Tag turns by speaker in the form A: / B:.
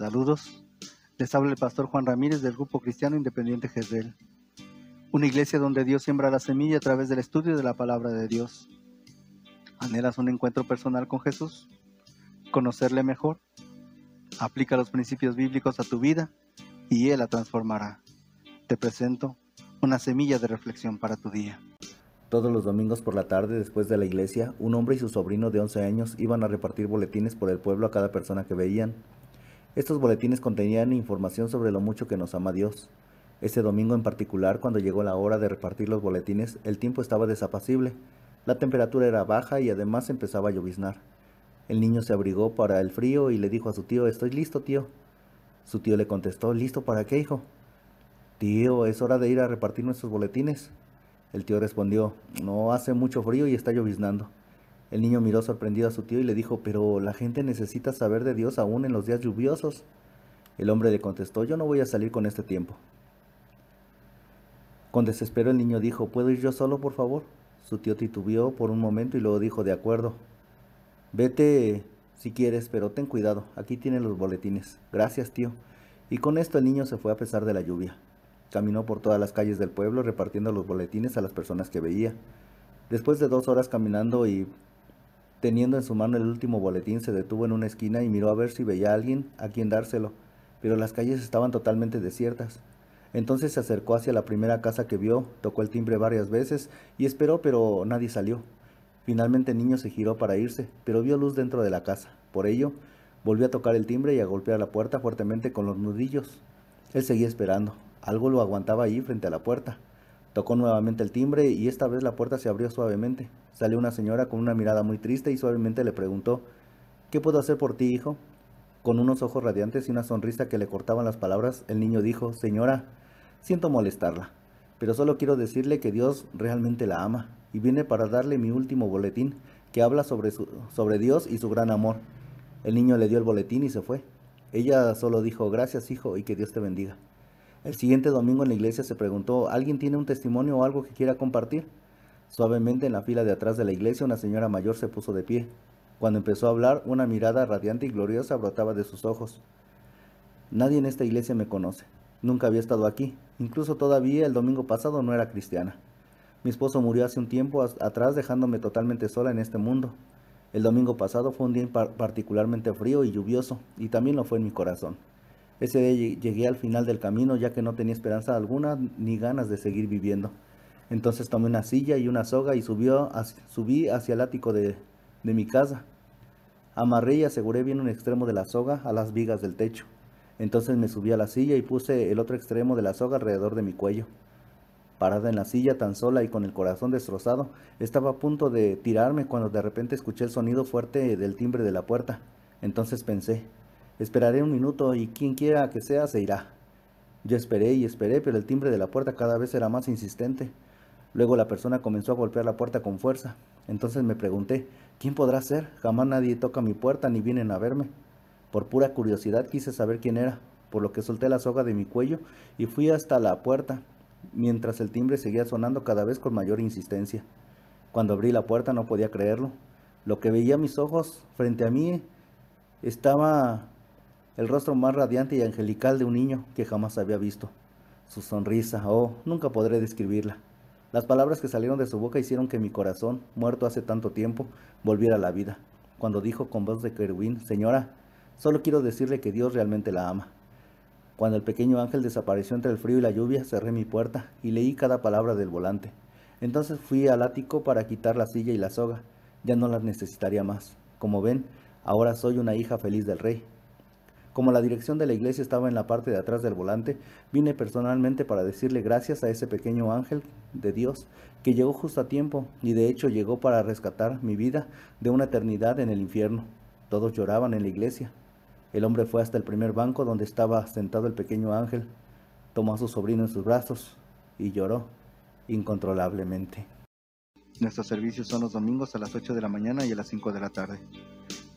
A: Saludos. Les habla el pastor Juan Ramírez del Grupo Cristiano Independiente Jezreel. Una iglesia donde Dios siembra la semilla a través del estudio de la palabra de Dios. ¿Anhelas un encuentro personal con Jesús? ¿Conocerle mejor? Aplica los principios bíblicos a tu vida y Él la transformará. Te presento una semilla de reflexión para tu día.
B: Todos los domingos por la tarde, después de la iglesia, un hombre y su sobrino de 11 años iban a repartir boletines por el pueblo a cada persona que veían. Estos boletines contenían información sobre lo mucho que nos ama Dios. Ese domingo en particular, cuando llegó la hora de repartir los boletines, el tiempo estaba desapacible. La temperatura era baja y además empezaba a lloviznar. El niño se abrigó para el frío y le dijo a su tío, Estoy listo, tío. Su tío le contestó, ¿Listo para qué, hijo? Tío, es hora de ir a repartir nuestros boletines. El tío respondió, no hace mucho frío y está lloviznando. El niño miró sorprendido a su tío y le dijo, pero la gente necesita saber de Dios aún en los días lluviosos. El hombre le contestó, yo no voy a salir con este tiempo. Con desespero el niño dijo, ¿puedo ir yo solo, por favor? Su tío titubeó por un momento y luego dijo, de acuerdo. Vete si quieres, pero ten cuidado, aquí tienen los boletines. Gracias, tío. Y con esto el niño se fue a pesar de la lluvia. Caminó por todas las calles del pueblo repartiendo los boletines a las personas que veía. Después de dos horas caminando y teniendo en su mano el último boletín, se detuvo en una esquina y miró a ver si veía a alguien a quien dárselo, pero las calles estaban totalmente desiertas. Entonces se acercó hacia la primera casa que vio, tocó el timbre varias veces y esperó, pero nadie salió. Finalmente el niño se giró para irse, pero vio luz dentro de la casa. Por ello, volvió a tocar el timbre y a golpear la puerta fuertemente con los nudillos. Él seguía esperando. Algo lo aguantaba ahí frente a la puerta. Tocó nuevamente el timbre y esta vez la puerta se abrió suavemente. Salió una señora con una mirada muy triste y suavemente le preguntó ¿Qué puedo hacer por ti, hijo? Con unos ojos radiantes y una sonrisa que le cortaban las palabras, el niño dijo Señora, siento molestarla, pero solo quiero decirle que Dios realmente la ama y viene para darle mi último boletín que habla sobre, su, sobre Dios y su gran amor. El niño le dio el boletín y se fue. Ella solo dijo Gracias, hijo, y que Dios te bendiga. El siguiente domingo en la iglesia se preguntó, ¿alguien tiene un testimonio o algo que quiera compartir? Suavemente en la fila de atrás de la iglesia una señora mayor se puso de pie. Cuando empezó a hablar, una mirada radiante y gloriosa brotaba de sus ojos. Nadie en esta iglesia me conoce. Nunca había estado aquí. Incluso todavía el domingo pasado no era cristiana. Mi esposo murió hace un tiempo atrás dejándome totalmente sola en este mundo. El domingo pasado fue un día particularmente frío y lluvioso, y también lo fue en mi corazón. Ese día llegué al final del camino ya que no tenía esperanza alguna ni ganas de seguir viviendo. Entonces tomé una silla y una soga y subí hacia el ático de, de mi casa. Amarré y aseguré bien un extremo de la soga a las vigas del techo. Entonces me subí a la silla y puse el otro extremo de la soga alrededor de mi cuello. Parada en la silla tan sola y con el corazón destrozado, estaba a punto de tirarme cuando de repente escuché el sonido fuerte del timbre de la puerta. Entonces pensé, Esperaré un minuto y quien quiera que sea se irá. Yo esperé y esperé, pero el timbre de la puerta cada vez era más insistente. Luego la persona comenzó a golpear la puerta con fuerza. Entonces me pregunté, ¿quién podrá ser? Jamás nadie toca mi puerta ni vienen a verme. Por pura curiosidad quise saber quién era, por lo que solté la soga de mi cuello y fui hasta la puerta, mientras el timbre seguía sonando cada vez con mayor insistencia. Cuando abrí la puerta no podía creerlo. Lo que veía mis ojos frente a mí estaba el rostro más radiante y angelical de un niño que jamás había visto. Su sonrisa, oh, nunca podré describirla. Las palabras que salieron de su boca hicieron que mi corazón, muerto hace tanto tiempo, volviera a la vida. Cuando dijo con voz de querubín, Señora, solo quiero decirle que Dios realmente la ama. Cuando el pequeño ángel desapareció entre el frío y la lluvia, cerré mi puerta y leí cada palabra del volante. Entonces fui al ático para quitar la silla y la soga. Ya no las necesitaría más. Como ven, ahora soy una hija feliz del rey. Como la dirección de la iglesia estaba en la parte de atrás del volante, vine personalmente para decirle gracias a ese pequeño ángel de Dios que llegó justo a tiempo y de hecho llegó para rescatar mi vida de una eternidad en el infierno. Todos lloraban en la iglesia. El hombre fue hasta el primer banco donde estaba sentado el pequeño ángel, tomó a su sobrino en sus brazos y lloró incontrolablemente.
A: Nuestros servicios son los domingos a las 8 de la mañana y a las 5 de la tarde.